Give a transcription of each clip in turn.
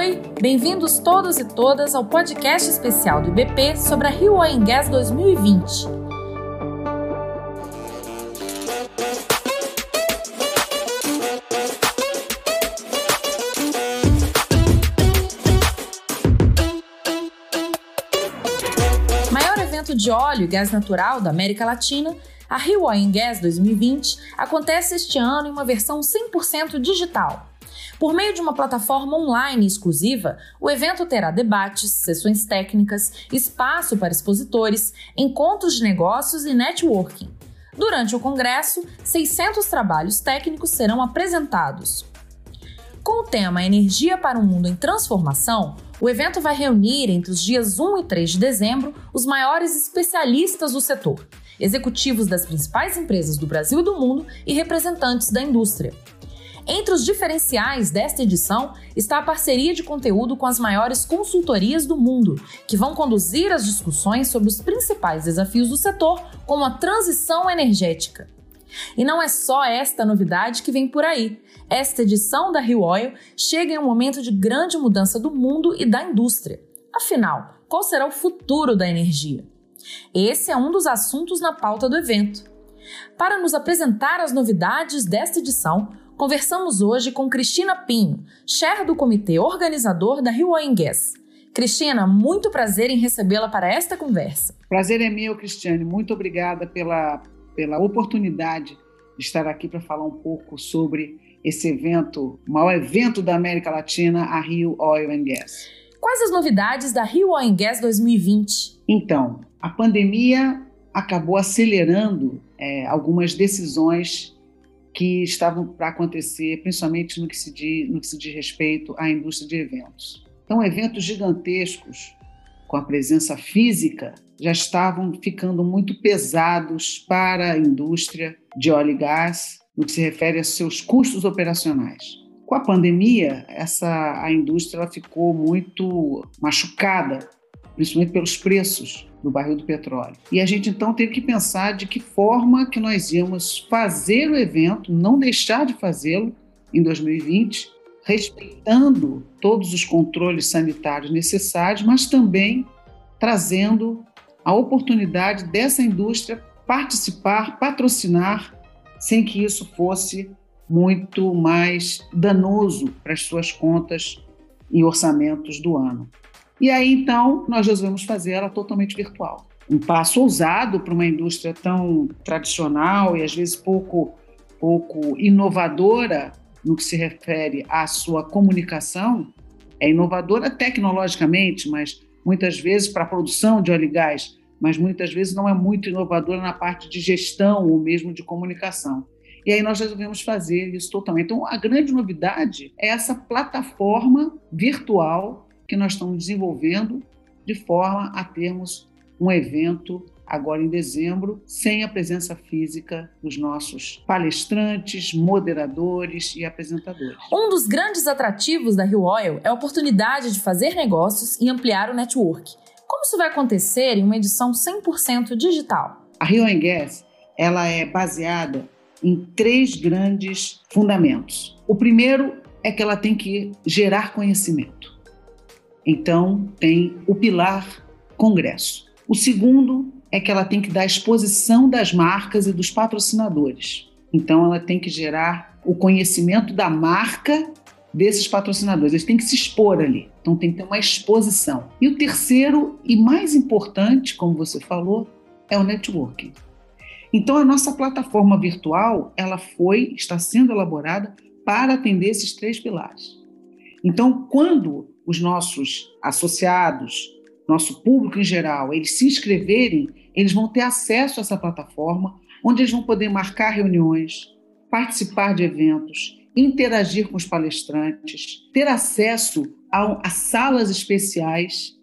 Oi, bem-vindos todos e todas ao podcast especial do IBP sobre a Rio Oil Gas 2020. Maior evento de óleo e gás natural da América Latina, a Rio Oil Gas 2020 acontece este ano em uma versão 100% digital por meio de uma plataforma online exclusiva, o evento terá debates, sessões técnicas, espaço para expositores, encontros de negócios e networking. Durante o congresso, 600 trabalhos técnicos serão apresentados. Com o tema Energia para um Mundo em Transformação, o evento vai reunir entre os dias 1 e 3 de dezembro os maiores especialistas do setor, executivos das principais empresas do Brasil e do mundo e representantes da indústria. Entre os diferenciais desta edição está a parceria de conteúdo com as maiores consultorias do mundo, que vão conduzir as discussões sobre os principais desafios do setor, como a transição energética. E não é só esta novidade que vem por aí. Esta edição da Rio Oil chega em um momento de grande mudança do mundo e da indústria. Afinal, qual será o futuro da energia? Esse é um dos assuntos na pauta do evento. Para nos apresentar as novidades desta edição, Conversamos hoje com Cristina Pinho, chefe do comitê organizador da Rio Oil Gas. Cristina, muito prazer em recebê-la para esta conversa. Prazer é meu, Cristiane. Muito obrigada pela, pela oportunidade de estar aqui para falar um pouco sobre esse evento, o maior evento da América Latina, a Rio Oil and Gas. Quais as novidades da Rio Oil and Gas 2020? Então, a pandemia acabou acelerando é, algumas decisões que estavam para acontecer, principalmente no que, se diz, no que se diz respeito à indústria de eventos. Então, eventos gigantescos, com a presença física, já estavam ficando muito pesados para a indústria de óleo e gás, no que se refere a seus custos operacionais. Com a pandemia, essa, a indústria ficou muito machucada, principalmente pelos preços do barril do petróleo. E a gente então teve que pensar de que forma que nós íamos fazer o evento, não deixar de fazê-lo em 2020, respeitando todos os controles sanitários necessários, mas também trazendo a oportunidade dessa indústria participar, patrocinar, sem que isso fosse muito mais danoso para as suas contas e orçamentos do ano. E aí, então, nós resolvemos fazer ela totalmente virtual. Um passo ousado para uma indústria tão tradicional e às vezes pouco, pouco inovadora no que se refere à sua comunicação. É inovadora tecnologicamente, mas muitas vezes para a produção de óleo e gás, mas muitas vezes não é muito inovadora na parte de gestão ou mesmo de comunicação. E aí nós resolvemos fazer isso totalmente. Então, a grande novidade é essa plataforma virtual que nós estamos desenvolvendo de forma a termos um evento agora em dezembro, sem a presença física dos nossos palestrantes, moderadores e apresentadores. Um dos grandes atrativos da Rio Oil é a oportunidade de fazer negócios e ampliar o network. Como isso vai acontecer em uma edição 100% digital? A Rio Oil Gas ela é baseada em três grandes fundamentos. O primeiro é que ela tem que gerar conhecimento. Então, tem o pilar Congresso. O segundo é que ela tem que dar exposição das marcas e dos patrocinadores. Então, ela tem que gerar o conhecimento da marca desses patrocinadores. Eles têm que se expor ali. Então, tem que ter uma exposição. E o terceiro e mais importante, como você falou, é o networking. Então, a nossa plataforma virtual, ela foi, está sendo elaborada para atender esses três pilares. Então, quando os nossos associados, nosso público em geral, eles se inscreverem, eles vão ter acesso a essa plataforma, onde eles vão poder marcar reuniões, participar de eventos, interagir com os palestrantes, ter acesso a, a salas especiais,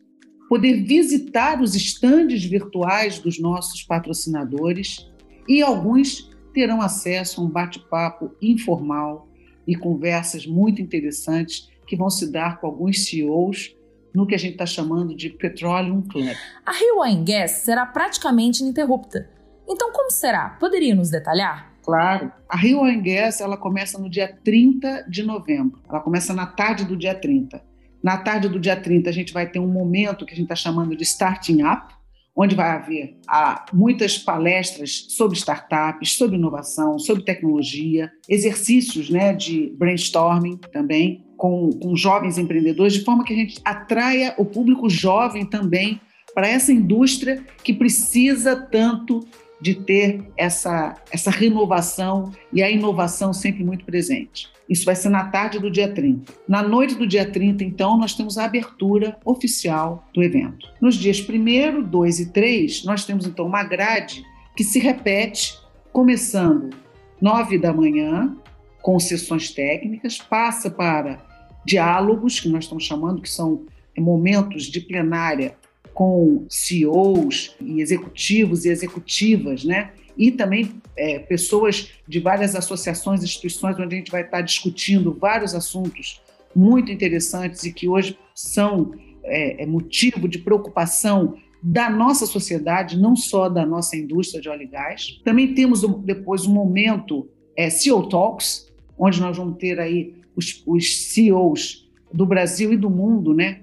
poder visitar os estandes virtuais dos nossos patrocinadores e alguns terão acesso a um bate-papo informal e conversas muito interessantes que vão se dar com alguns CEOs no que a gente está chamando de Petroleum Club. A Rio Oil Gas será praticamente ininterrupta. Então, como será? Poderia nos detalhar? Claro. A Rio Oil Gas ela começa no dia 30 de novembro. Ela começa na tarde do dia 30. Na tarde do dia 30, a gente vai ter um momento que a gente está chamando de Starting Up, onde vai haver ah, muitas palestras sobre startups, sobre inovação, sobre tecnologia, exercícios né, de brainstorming também com, com jovens empreendedores, de forma que a gente atraia o público jovem também para essa indústria que precisa tanto de ter essa, essa renovação e a inovação sempre muito presente. Isso vai ser na tarde do dia 30. Na noite do dia 30, então, nós temos a abertura oficial do evento. Nos dias 1, 2 e 3, nós temos então uma grade que se repete, começando 9 da manhã, com sessões técnicas, passa para diálogos, que nós estamos chamando, que são momentos de plenária com CEOs e executivos e executivas, né? E também é, pessoas de várias associações, instituições, onde a gente vai estar discutindo vários assuntos muito interessantes e que hoje são é, é motivo de preocupação da nossa sociedade, não só da nossa indústria de óleo e gás. Também temos depois um momento é, CEO Talks, onde nós vamos ter aí os, os CEOs do Brasil e do mundo, né,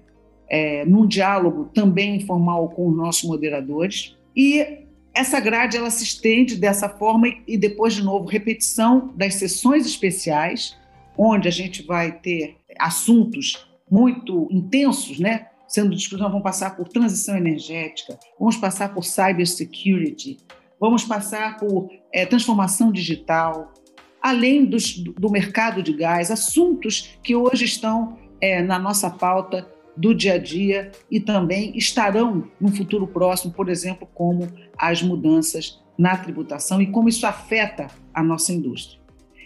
é, num diálogo também informal com os nossos moderadores. E essa grade ela se estende dessa forma e depois, de novo, repetição das sessões especiais, onde a gente vai ter assuntos muito intensos, né? Sendo discutidos, vamos passar por transição energética, vamos passar por cybersecurity, vamos passar por é, transformação digital, além dos, do mercado de gás, assuntos que hoje estão é, na nossa pauta do dia a dia e também estarão no futuro próximo, por exemplo, como as mudanças na tributação e como isso afeta a nossa indústria.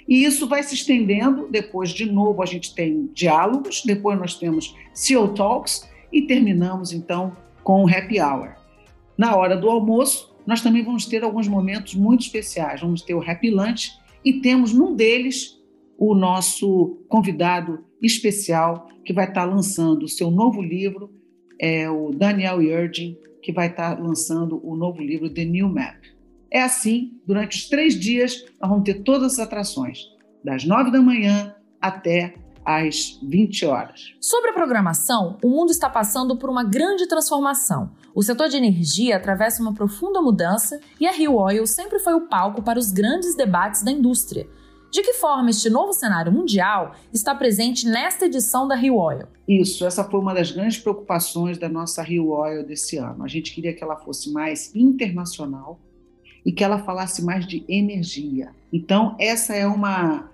E isso vai se estendendo, depois, de novo, a gente tem diálogos, depois nós temos CEO Talks e terminamos, então, com o Happy Hour. Na hora do almoço, nós também vamos ter alguns momentos muito especiais. Vamos ter o Happy Lunch e temos num deles o nosso convidado especial que vai estar lançando o seu novo livro, é o Daniel Yurgin, que vai estar lançando o novo livro The New Map. É assim, durante os três dias, nós vamos ter todas as atrações, das nove da manhã até às 20 horas. Sobre a programação, o mundo está passando por uma grande transformação. O setor de energia atravessa uma profunda mudança e a Rio Oil sempre foi o palco para os grandes debates da indústria. De que forma este novo cenário mundial está presente nesta edição da Rio Oil? Isso, essa foi uma das grandes preocupações da nossa Rio Oil desse ano. A gente queria que ela fosse mais internacional e que ela falasse mais de energia. Então, essa é uma,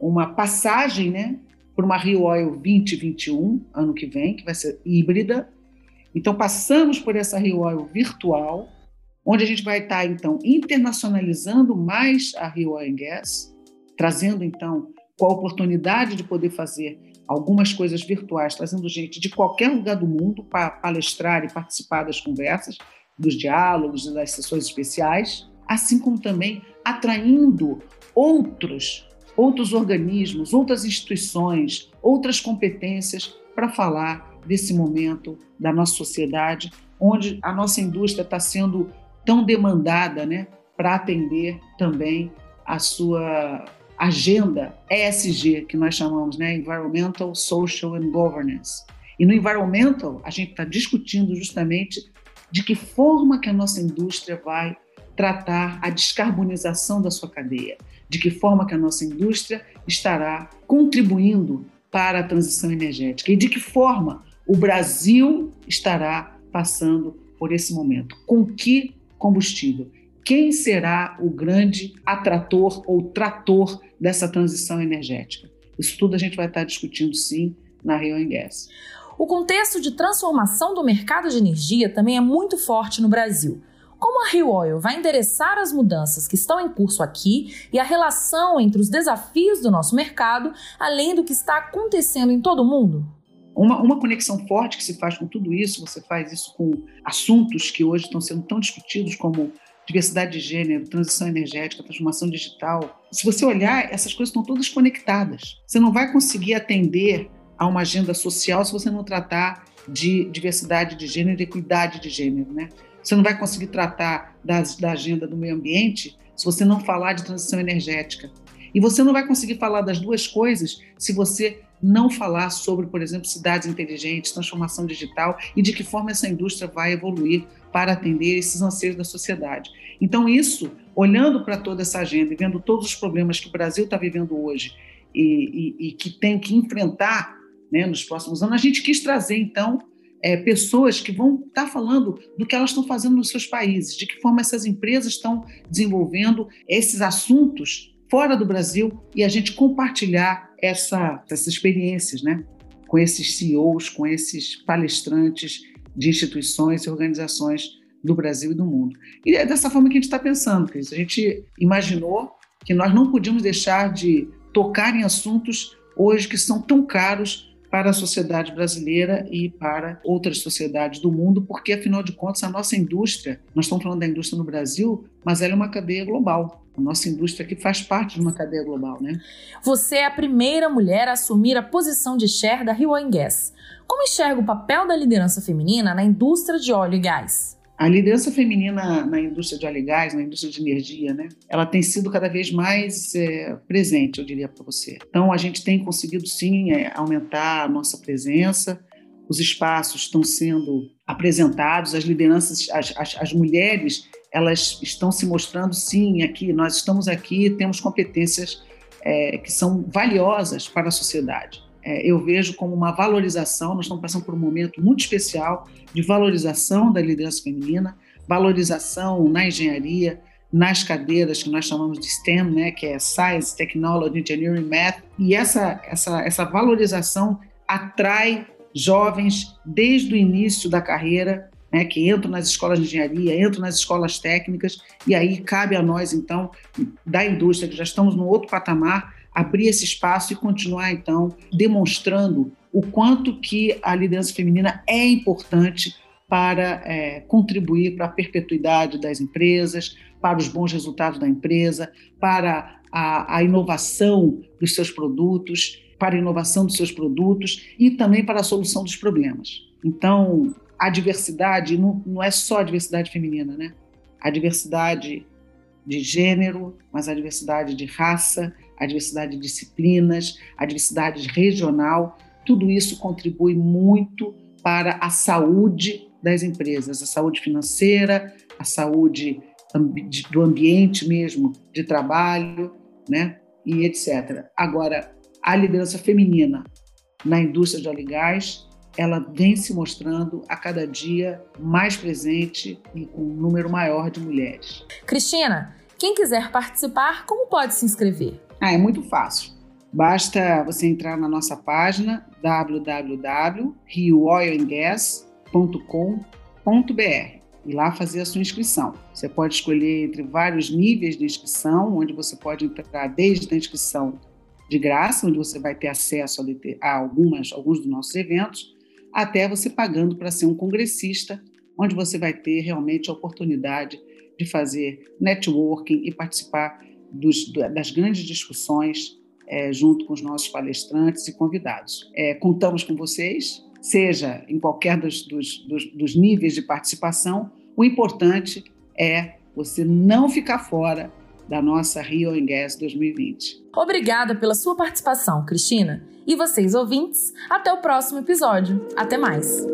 uma passagem né, para uma Rio Oil 2021, ano que vem, que vai ser híbrida. Então, passamos por essa Rio Oil virtual, onde a gente vai estar, então, internacionalizando mais a Rio Oil Gas, trazendo então com a oportunidade de poder fazer algumas coisas virtuais, trazendo gente de qualquer lugar do mundo para palestrar e participar das conversas, dos diálogos e das sessões especiais, assim como também atraindo outros outros organismos, outras instituições, outras competências para falar desse momento da nossa sociedade, onde a nossa indústria está sendo tão demandada, né, para atender também a sua agenda ESG, que nós chamamos, né? Environmental, Social and Governance. E no environmental, a gente está discutindo justamente de que forma que a nossa indústria vai tratar a descarbonização da sua cadeia, de que forma que a nossa indústria estará contribuindo para a transição energética e de que forma o Brasil estará passando por esse momento, com que combustível quem será o grande atrator ou trator dessa transição energética. Isso tudo a gente vai estar discutindo sim na Rio Gas. O contexto de transformação do mercado de energia também é muito forte no Brasil. Como a Rio Oil vai endereçar as mudanças que estão em curso aqui e a relação entre os desafios do nosso mercado, além do que está acontecendo em todo o mundo? Uma, uma, conexão forte que se faz com tudo isso, você faz isso com assuntos que hoje estão sendo tão discutidos como diversidade de gênero, transição energética, transformação digital. Se você olhar, essas coisas estão todas conectadas. Você não vai conseguir atender a uma agenda social se você não tratar de diversidade de gênero e equidade de gênero, né? Você não vai conseguir tratar da, da agenda do meio ambiente se você não falar de transição energética. E você não vai conseguir falar das duas coisas se você não falar sobre, por exemplo, cidades inteligentes, transformação digital e de que forma essa indústria vai evoluir para atender esses anseios da sociedade. Então, isso, olhando para toda essa agenda e vendo todos os problemas que o Brasil está vivendo hoje e, e, e, que tem que enfrentar né, nos próximos anos, a gente quis trazer, então, é, pessoas que vão estar tá falando do que elas estão fazendo nos seus países, de que forma essas empresas estão desenvolvendo esses assuntos fora do Brasil e a gente compartilhar essa, essas experiências, né? Com esses CEOs, com esses palestrantes de instituições e organizações do Brasil e do mundo. E é dessa forma que a gente está pensando, Cris. A gente imaginou que nós não podíamos deixar de tocar em assuntos hoje que são tão caros para a sociedade brasileira e para outras sociedades do mundo, porque, afinal de contas, a nossa indústria, nós estamos falando da indústria no Brasil, mas ela é uma cadeia global. A nossa indústria que faz parte de uma cadeia global, né? Você é a primeira mulher a assumir a posição de chair da Rio Gas. Como enxerga o papel da liderança feminina na indústria de óleo e gás? A liderança feminina na indústria de óleo e gás, na indústria de energia, né, ela tem sido cada vez mais é, presente, eu diria para você. Então, a gente tem conseguido, sim, é, aumentar a nossa presença, os espaços estão sendo apresentados, as lideranças, as, as, as mulheres, elas estão se mostrando, sim, aqui, nós estamos aqui, temos competências é, que são valiosas para a sociedade é, eu vejo como uma valorização. Nós estamos passando por um momento muito especial de valorização da liderança feminina, valorização na engenharia, nas cadeiras que nós chamamos de STEM, né, que é Science, Technology, Engineering, Math, e essa, essa, essa valorização atrai jovens desde o início da carreira, né, que entram nas escolas de engenharia, entram nas escolas técnicas, e aí cabe a nós, então, da indústria, que já estamos no outro patamar, abrir esse espaço e continuar, então, demonstrando o quanto que a liderança feminina é importante para é, contribuir para a perpetuidade das empresas, para os bons resultados da empresa, para a, a inovação dos seus produtos, para a inovação dos seus produtos e também para a solução dos problemas. Então, a diversidade não, não é só a diversidade feminina, né? A diversidade de gênero, mas a diversidade de raça, a diversidade de disciplinas, a diversidade regional, tudo isso contribui muito para a saúde das empresas, a saúde financeira, a saúde do ambiente mesmo de trabalho, né? E etc. Agora, a liderança feminina na indústria de óleo e gás, ela vem se mostrando a cada dia mais presente e com um número maior de mulheres. Cristina, quem quiser participar, como pode se inscrever? Ah, é muito fácil. Basta você entrar na nossa página www.rioilandgas.com.br e lá fazer a sua inscrição. Você pode escolher entre vários níveis de inscrição, onde você pode entrar desde a inscrição de graça, onde você vai ter acesso a, algumas, alguns dos nossos eventos, até você pagando para ser um congressista, onde você vai ter realmente a oportunidade de fazer networking e participar dos, das grandes discussões é, junto com os nossos palestrantes e convidados. É, contamos com vocês, seja em qualquer dos, dos, dos, dos níveis de participação. O importante é você não ficar fora da nossa Rio Gas 2020. Obrigada pela sua participação, Cristina. E vocês, ouvintes, até o próximo episódio. Até mais!